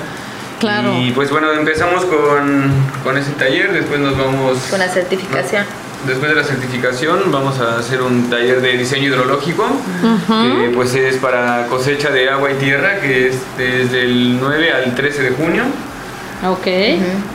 Claro. Y pues bueno, empezamos con, con ese taller, después nos vamos... Con la certificación. Después de la certificación vamos a hacer un taller de diseño hidrológico, que pues es para cosecha de agua y tierra, que es desde el 9 al 13 de junio. Ok.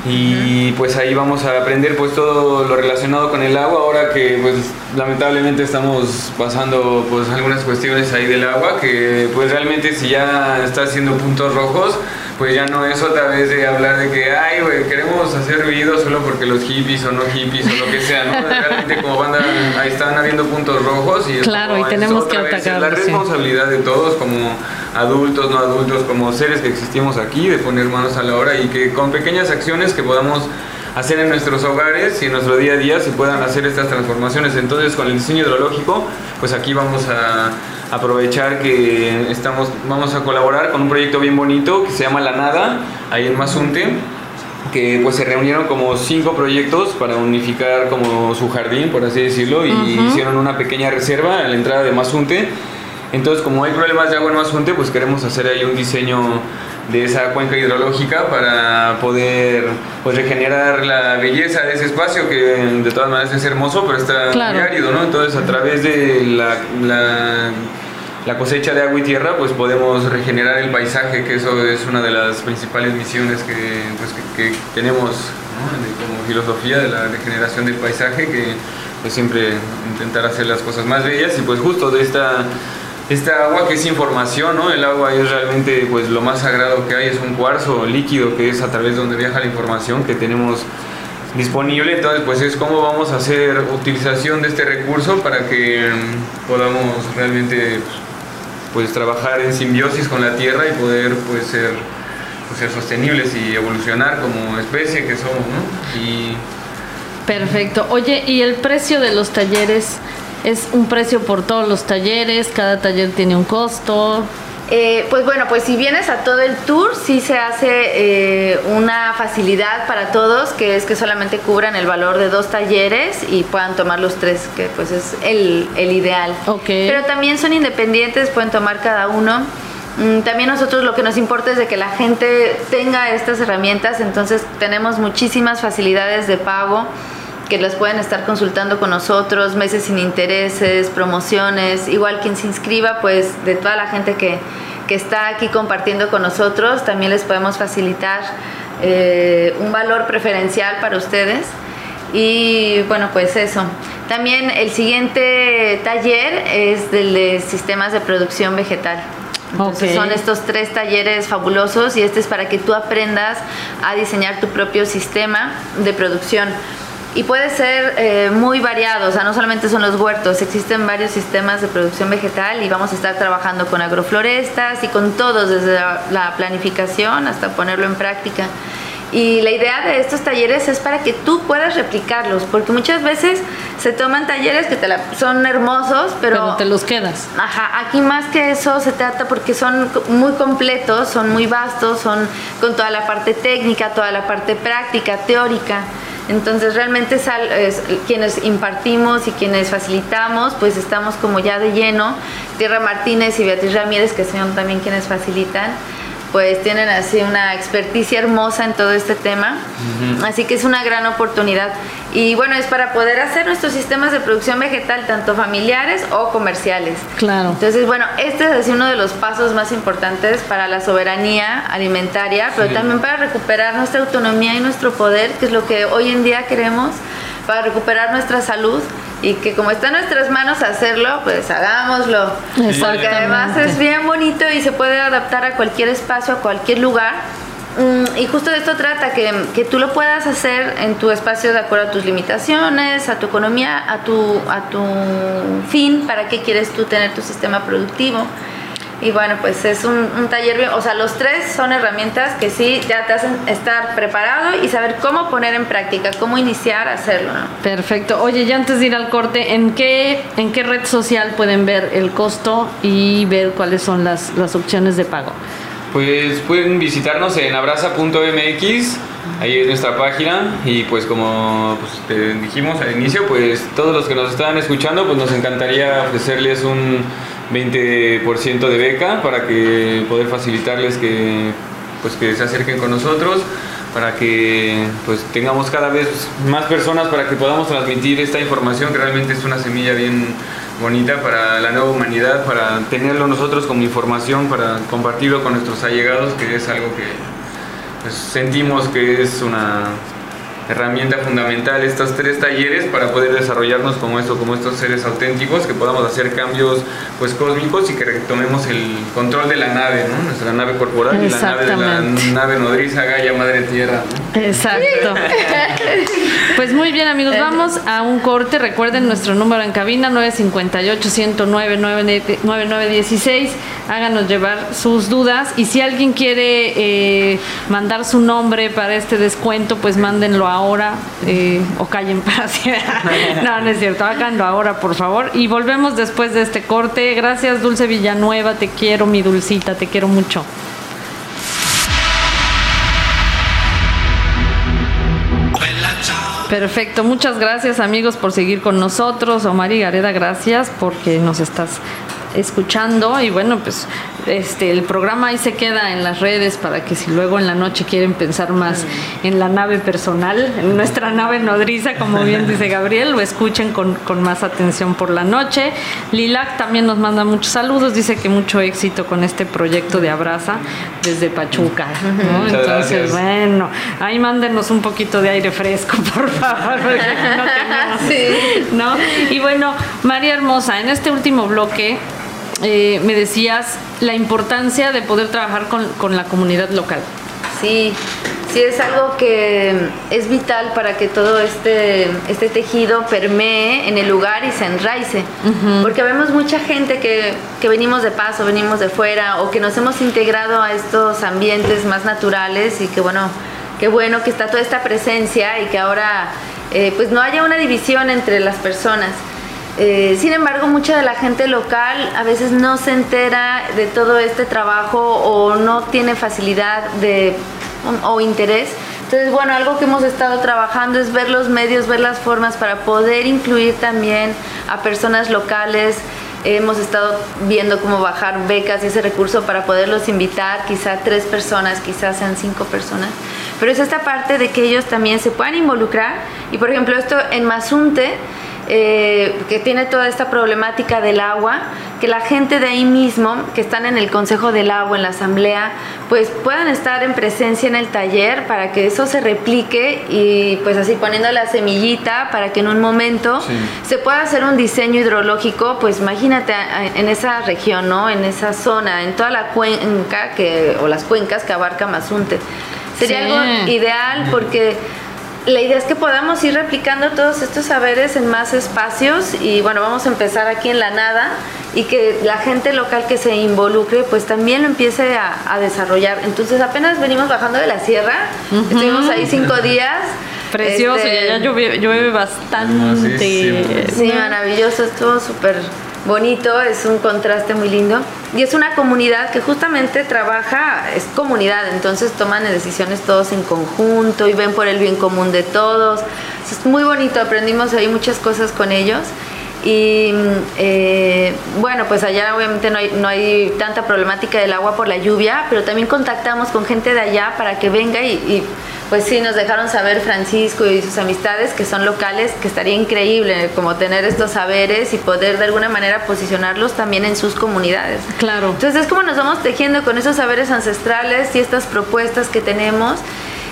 Y pues ahí vamos a aprender pues todo lo relacionado con el agua, ahora que pues lamentablemente estamos pasando pues algunas cuestiones ahí del agua, que pues realmente si ya está haciendo puntos rojos, pues ya no es otra vez de hablar de que, ay, güey, queremos hacer ruido solo porque los hippies o no hippies o lo que sea, ¿no? <laughs> Realmente como banda ahí están habiendo puntos rojos y es Claro, y tenemos que vez, es la responsabilidad de todos como adultos, no adultos, como seres que existimos aquí, de poner manos a la obra y que con pequeñas acciones que podamos hacer en nuestros hogares y en nuestro día a día se puedan hacer estas transformaciones. Entonces, con el diseño hidrológico, pues aquí vamos a aprovechar que estamos, vamos a colaborar con un proyecto bien bonito que se llama La Nada, ahí en Mazunte que pues se reunieron como cinco proyectos para unificar como su jardín, por así decirlo, y hicieron una pequeña reserva a la entrada de Mazunte. Entonces, como hay problemas de agua en Mazunte, pues queremos hacer ahí un diseño de esa cuenca hidrológica para poder pues regenerar la belleza de ese espacio que de todas maneras es hermoso, pero está Claro. muy árido, ¿no? Entonces, a través de la, la la cosecha de agua y tierra, pues podemos regenerar el paisaje, que eso es una de las principales misiones que, pues, que, que tenemos ¿no? Como filosofía de la regeneración del paisaje, que pues siempre intentar hacer las cosas más bellas y pues justo de esta, esta agua que es información, ¿no? El agua es realmente pues lo más sagrado que hay, es un cuarzo líquido que es a través de donde viaja la información que tenemos disponible, entonces pues es cómo vamos a hacer utilización de este recurso para que mm, podamos realmente pues trabajar en simbiosis con la tierra y poder pues ser pues, ser sostenibles y evolucionar como especie que somos, ¿no? Y Perfecto. Oye, ¿y el precio de los talleres es un precio por todos los talleres? ¿Cada taller tiene un costo? Eh, pues bueno, pues si vienes a todo el tour, sí se hace eh, una facilidad para todos, que es que solamente cubran el valor de dos talleres y puedan tomar los tres, que pues es el, el ideal. Ok. Pero también son independientes, pueden tomar cada uno. Mm, También nosotros lo que nos importa es de que la gente tenga estas herramientas, entonces tenemos muchísimas facilidades de pago que las pueden estar consultando con nosotros, meses sin intereses, promociones, igual quien se inscriba, pues de toda la gente que, que está aquí compartiendo con nosotros, también les podemos facilitar eh, un valor preferencial para ustedes. Y bueno, pues eso. También el siguiente taller es del de sistemas de producción vegetal. Entonces son estos tres talleres fabulosos y este es para que tú aprendas a diseñar tu propio sistema de producción. Y puede ser eh, muy variado, o sea, no solamente son los huertos, existen varios sistemas de producción vegetal y vamos a estar trabajando con agroflorestas y con todos, desde la, la planificación hasta ponerlo en práctica. Y la idea de estos talleres es para que tú puedas replicarlos, porque muchas veces se toman talleres que te la- son hermosos, Pero te los quedas. Ajá, aquí más que eso se trata porque son muy completos, son muy vastos, son con toda la parte técnica, toda la parte práctica, teórica. Entonces realmente es- quienes impartimos y quienes facilitamos, pues estamos como ya de lleno. Tierra Martínez y Beatriz Ramírez, que son también quienes facilitan, pues tienen así una experticia hermosa en todo este tema. Así que es una gran oportunidad. Y bueno, es para poder hacer nuestros sistemas de producción vegetal, tanto familiares o comerciales. Claro. Entonces, bueno, este es así uno de los pasos más importantes para la soberanía alimentaria, pero Sí. también para recuperar nuestra autonomía y nuestro poder, que es lo que hoy en día queremos, para recuperar nuestra salud y que como está en nuestras manos hacerlo, pues hagámoslo. Porque además es bien bonito y se puede adaptar a cualquier espacio, a cualquier lugar. Mm, Y justo de esto trata, que, que tú lo puedas hacer en tu espacio de acuerdo a tus limitaciones, a tu economía, a tu, a tu fin, para qué quieres tú tener tu sistema productivo. Y bueno, pues es un, un taller, bien- o sea, los tres son herramientas que sí ya te hacen estar preparado y saber cómo poner en práctica, cómo iniciar a hacerlo, ¿no? Perfecto. Oye, ya antes de ir al corte, ¿en qué, en qué red social pueden ver el costo y ver cuáles son las, las opciones de pago? Pues pueden visitarnos en abraza.mx Ahí es nuestra página y pues como pues, te dijimos al inicio, pues todos los que nos están escuchando, pues nos encantaría ofrecerles un 20% de beca para que poder facilitarles que pues que se acerquen con nosotros para que pues tengamos cada vez más personas para que podamos transmitir esta información que realmente es una semilla bien bonita para la nueva humanidad, para tenerlo nosotros como información, para compartirlo con nuestros allegados, que es algo que pues, sentimos que es una herramienta fundamental estos tres talleres para poder desarrollarnos como esto, como estos seres auténticos, que podamos hacer cambios pues cósmicos y que retomemos el control de la nave, ¿no? Nuestra nave corporal y la nave de la nave nodriza Gaia Madre Tierra. Exacto. <laughs> Pues muy bien amigos, vamos a un corte. Recuerden nuestro número en cabina 958 109 9916. Háganos llevar sus dudas y si alguien quiere eh, mandar su nombre para este descuento, pues mándenlo ahora eh, o callen <laughs> para siempre. no, no es cierto, háganlo ahora por favor. Y volvemos después de este corte. Gracias Dulce Villanueva, te quiero mi dulcita, te quiero mucho. Perfecto, muchas gracias amigos por seguir con nosotros. Omar y Gareda, gracias porque nos estás escuchando y bueno pues este el programa ahí se queda en las redes para que si luego en la noche quieren pensar más en la nave personal en nuestra nave nodriza como bien dice Gabriel lo escuchen con, con más atención por la noche Lilac también nos manda muchos saludos dice que mucho éxito con este proyecto de Abraza desde Pachuca ¿no? Muchas entonces gracias. bueno ahí mándenos un poquito de aire fresco <laughs> por favor porque no <laughs> tenemos Sí. ¿no? Y bueno, María Hermosa, en este último bloque eh, me decías la importancia de poder trabajar con, con la comunidad local. Sí, sí es algo que es vital para que todo este, este tejido permee en el lugar y se enraice. Porque vemos mucha gente que, que venimos de paso, venimos de fuera o que nos hemos integrado a estos ambientes más naturales y que bueno, qué bueno que está toda esta presencia y que ahora eh, pues no haya una división entre las personas. Eh, sin embargo, mucha de la gente local a veces no se entera de todo este trabajo o no tiene facilidad de, o interés. Entonces, bueno, algo que hemos estado trabajando es ver los medios, ver las formas para poder incluir también a personas locales. Hemos estado viendo cómo bajar becas y ese recurso para poderlos invitar, quizá tres personas, quizás sean cinco personas. Pero es esta parte de que ellos también se puedan involucrar. Y por ejemplo, esto en Mazunte, eh, que tiene toda esta problemática del agua, que la gente de ahí mismo, que están en el Consejo del Agua, en la Asamblea, pues puedan estar en presencia en el taller para que eso se replique y pues así poniendo la semillita para que en un momento Sí. se pueda hacer un diseño hidrológico, pues imagínate en esa región, ¿no? En esa zona, en toda la cuenca que, o las cuencas que abarca Mazunte. Sería Sí. algo ideal porque la idea es que podamos ir replicando todos estos saberes en más espacios y bueno, vamos a empezar aquí en la nada y que la gente local que se involucre pues también lo empiece a, a desarrollar. Entonces apenas venimos bajando de la sierra, estuvimos ahí cinco días. Precioso, Este, y allá llueve, llueve bastante. Hermosísimo. Sí, maravilloso, estuvo súper bonito, es un contraste muy lindo. Y es una comunidad que justamente trabaja, es comunidad, entonces toman decisiones todos en conjunto y ven por el bien común de todos. Es muy bonito, aprendimos ahí muchas cosas con ellos. Y mm, eh, bueno, pues allá obviamente no hay, no hay tanta problemática del agua por la lluvia, pero también contactamos con gente de allá para que venga y, y, pues sí, nos dejaron saber Francisco y sus amistades que son locales, que estaría increíble como tener estos saberes y poder de alguna manera posicionarlos también en sus comunidades. Claro. Entonces es como nos vamos tejiendo con esos saberes ancestrales y estas propuestas que tenemos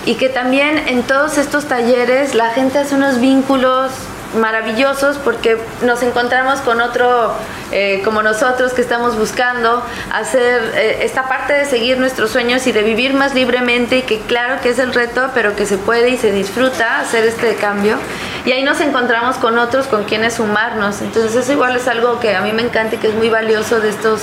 y que también en todos estos talleres la gente hace unos vínculos maravillosos porque nos encontramos con otro eh, como nosotros que estamos buscando hacer eh, esta parte de seguir nuestros sueños y de vivir más libremente y que claro que es el reto pero que se puede y se disfruta hacer este cambio. Y ahí nos encontramos con otros con quienes sumarnos. Entonces eso igual es algo que a mí me encanta y que es muy valioso de estos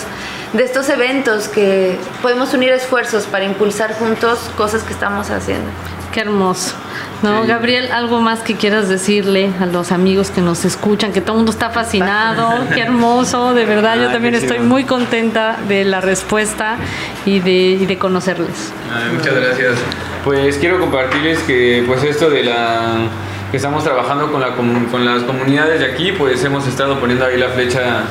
de estos eventos que podemos unir esfuerzos para impulsar juntos cosas que estamos haciendo Qué hermoso. No, Sí. Gabriel, algo más que quieras decirle a los amigos que nos escuchan, que todo el mundo está fascinado, qué hermoso, de verdad, yo también estoy muy contenta de la respuesta y de, y de conocerles. Ay, muchas gracias. Pues quiero compartirles que pues esto de la que estamos trabajando con, la, con las comunidades de aquí, pues hemos estado poniendo ahí la flecha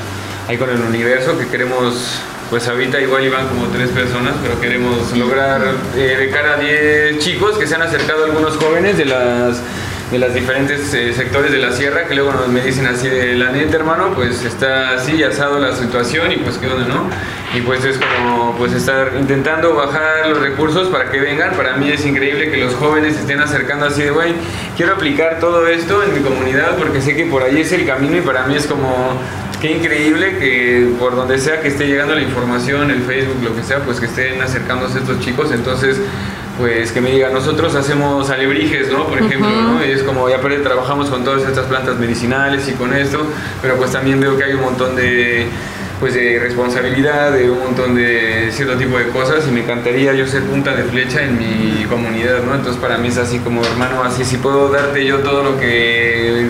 ahí con el universo que queremos pues ahorita igual iban como tres personas, pero queremos lograr eh, becar a 10 chicos que se han acercado algunos jóvenes de las de los diferentes eh, sectores de la sierra que luego nos me dicen así de la neta hermano pues está así asado la situación y pues qué onda no y pues es como pues estar intentando bajar los recursos para que vengan. Para mí es increíble que los jóvenes se estén acercando así de güey quiero aplicar todo esto en mi comunidad porque sé que por ahí es el camino y para mí es como qué increíble que por donde sea que esté llegando la información el Facebook lo que sea pues que estén acercándose estos chicos entonces pues que me digan, nosotros hacemos alebrijes, ¿no? Por ejemplo, ¿no? Y es como, ya aparte trabajamos con todas estas plantas medicinales y con esto, pero pues también veo que hay un montón de, pues de responsabilidad, de un montón de cierto tipo de cosas y me encantaría yo ser punta de flecha en mi comunidad, ¿no? Entonces para mí es así como, hermano, así si puedo darte yo todo lo que,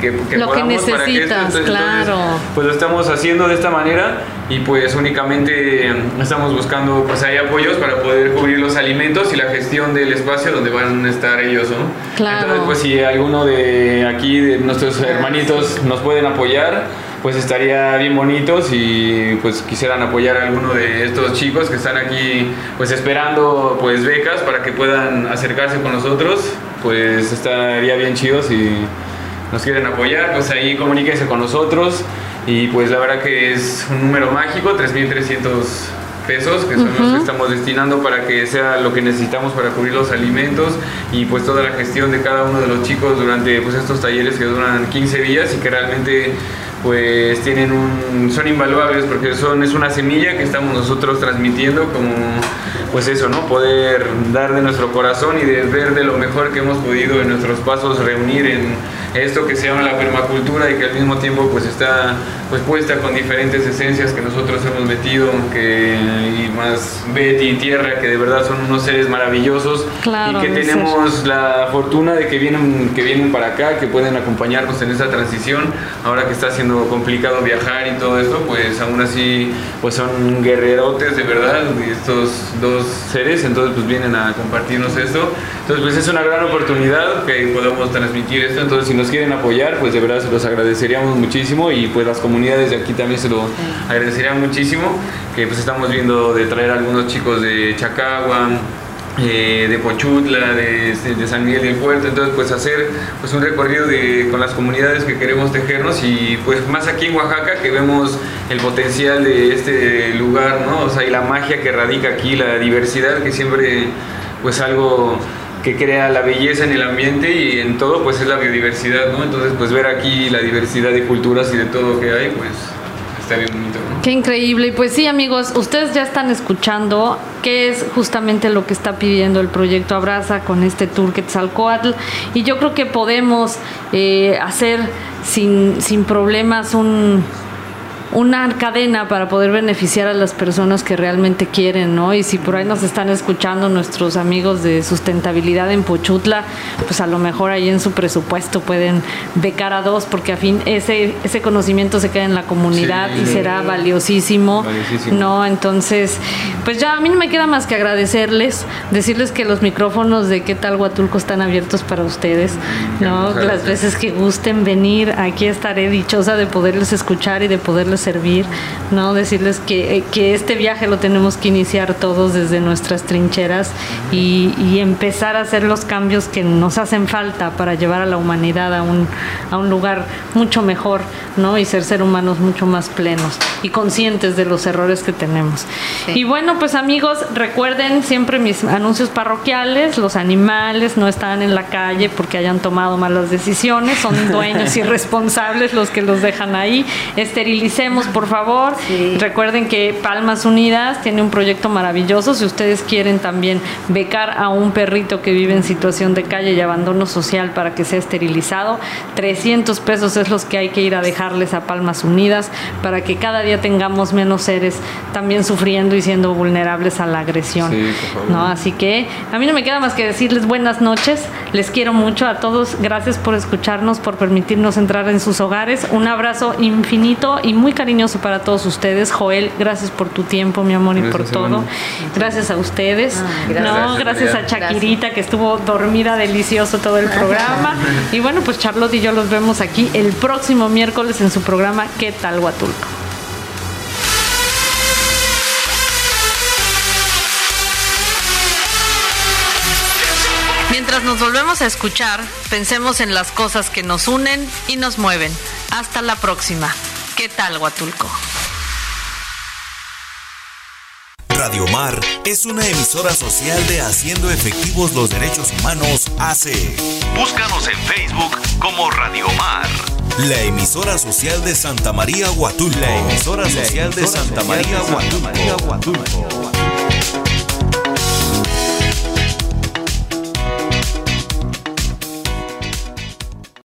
que, que Lo que podamos para que esto, necesitas, entonces, claro. pues lo estamos haciendo de esta manera y pues únicamente estamos buscando pues hay apoyos para poder cubrir los alimentos y la gestión del espacio donde van a estar ellos, ¿no? Claro. Entonces pues si alguno de aquí de nuestros hermanitos nos pueden apoyar, pues estaría bien bonitos y pues quisieran apoyar a alguno de estos chicos que están aquí pues esperando pues becas para que puedan acercarse con nosotros, pues estaría bien chido si nos quieren apoyar, pues ahí comuníquense con nosotros. Y pues la verdad que es un número mágico, 3.300 pesos, que son los que estamos destinando para que sea lo que necesitamos para cubrir los alimentos y pues toda la gestión de cada uno de los chicos durante pues estos talleres que duran 15 días y que realmente pues tienen un son invaluables porque son es una semilla que estamos nosotros transmitiendo como pues eso, ¿no? Poder dar de nuestro corazón y de ver de lo mejor que hemos podido en nuestros pasos reunir en esto que se llama la permacultura y que al mismo tiempo pues está pues puesta con diferentes esencias que nosotros hemos metido, que y más Betty y Tierra, que de verdad son unos seres maravillosos. Claro, y que tenemos la fortuna de que vienen que vienen para acá, que pueden acompañarnos en esta transición, ahora que está siendo complicado viajar y todo esto, pues aún así pues son guerrerotes de verdad estos dos seres, entonces pues vienen a compartirnos esto. Entonces pues es una gran oportunidad que podamos transmitir esto, entonces si nos quieren apoyar, pues de verdad se los agradeceríamos muchísimo y pues las comunidades de aquí también se lo agradecerían muchísimo, que pues estamos viendo de traer algunos chicos de Chacagua, eh, de Pochutla, de, de San Miguel del Puerto, entonces pues hacer pues un recorrido de, con las comunidades que queremos tejernos y pues más aquí en Oaxaca que vemos el potencial de este lugar, ¿no? O sea, y la magia que radica aquí, la diversidad que siempre pues algo que crea la belleza en el ambiente y en todo pues es la biodiversidad, ¿no? Entonces pues ver aquí la diversidad de culturas y de todo que hay pues está bien bonito, ¿no? Qué increíble. Y pues sí, amigos, ustedes ya están escuchando qué es justamente lo que está pidiendo el proyecto Abraza con este tour Quetzalcoatl. Y yo creo que podemos eh, hacer sin, sin problemas un una cadena para poder beneficiar a las personas que realmente quieren, ¿no? Y si por ahí nos están escuchando nuestros amigos de sustentabilidad en Pochutla, pues a lo mejor ahí en su presupuesto pueden becar a dos, porque a fin ese, ese conocimiento se queda en la comunidad Sí, y sí. será valiosísimo, Valiosísimo. ¿no? Entonces, pues ya a mí no me queda más que agradecerles, decirles que los micrófonos de qué tal Huatulco están abiertos para ustedes, ¿no? Las veces que gusten venir, aquí estaré dichosa de poderles escuchar y de poderles servir, ¿no? Decirles que, eh, que este viaje lo tenemos que iniciar todos desde nuestras trincheras y, y empezar a hacer los cambios que nos hacen falta para llevar a la humanidad a un, a un lugar mucho mejor, ¿no? Y ser ser humanos mucho más plenos y conscientes de los errores que tenemos. Sí. Y bueno, pues amigos, recuerden siempre mis anuncios parroquiales, los animales no están en la calle porque hayan tomado malas decisiones, son <laughs> dueños irresponsables los que los dejan ahí. Esterilicemos por favor. Sí. Recuerden que Palmas Unidas tiene un proyecto maravilloso. Si ustedes quieren también becar a un perrito que vive en situación de calle y abandono social para que sea esterilizado, 300 pesos es los que hay que ir a dejarles a Palmas Unidas para que cada día tengamos menos seres también sufriendo y siendo vulnerables a la agresión. Sí, por favor. ¿no? Así que a mí no me queda más que decirles buenas noches. Les quiero mucho a todos. Gracias por escucharnos, por permitirnos entrar en sus hogares. Un abrazo infinito y muy cariñoso para todos ustedes. Joel, gracias por tu tiempo, mi amor, y por todo. hermano. Gracias a ustedes. Ah, gracias. No, Gracias, gracias a. Shakirita que estuvo dormida delicioso todo el programa. <laughs> Y bueno, pues Charlotte y yo los vemos aquí el próximo miércoles en su programa ¿Qué tal Huatulco? Mientras nos volvemos a escuchar, pensemos en las cosas que nos unen y nos mueven. Hasta la próxima. ¿Qué tal, Huatulco? Radio Mar es una emisora social de Haciendo Efectivos los Derechos Humanos AC. Búscanos en Facebook como Radio Mar. La emisora social de Santa María Huatulco. La emisora social de Santa María Huatulco.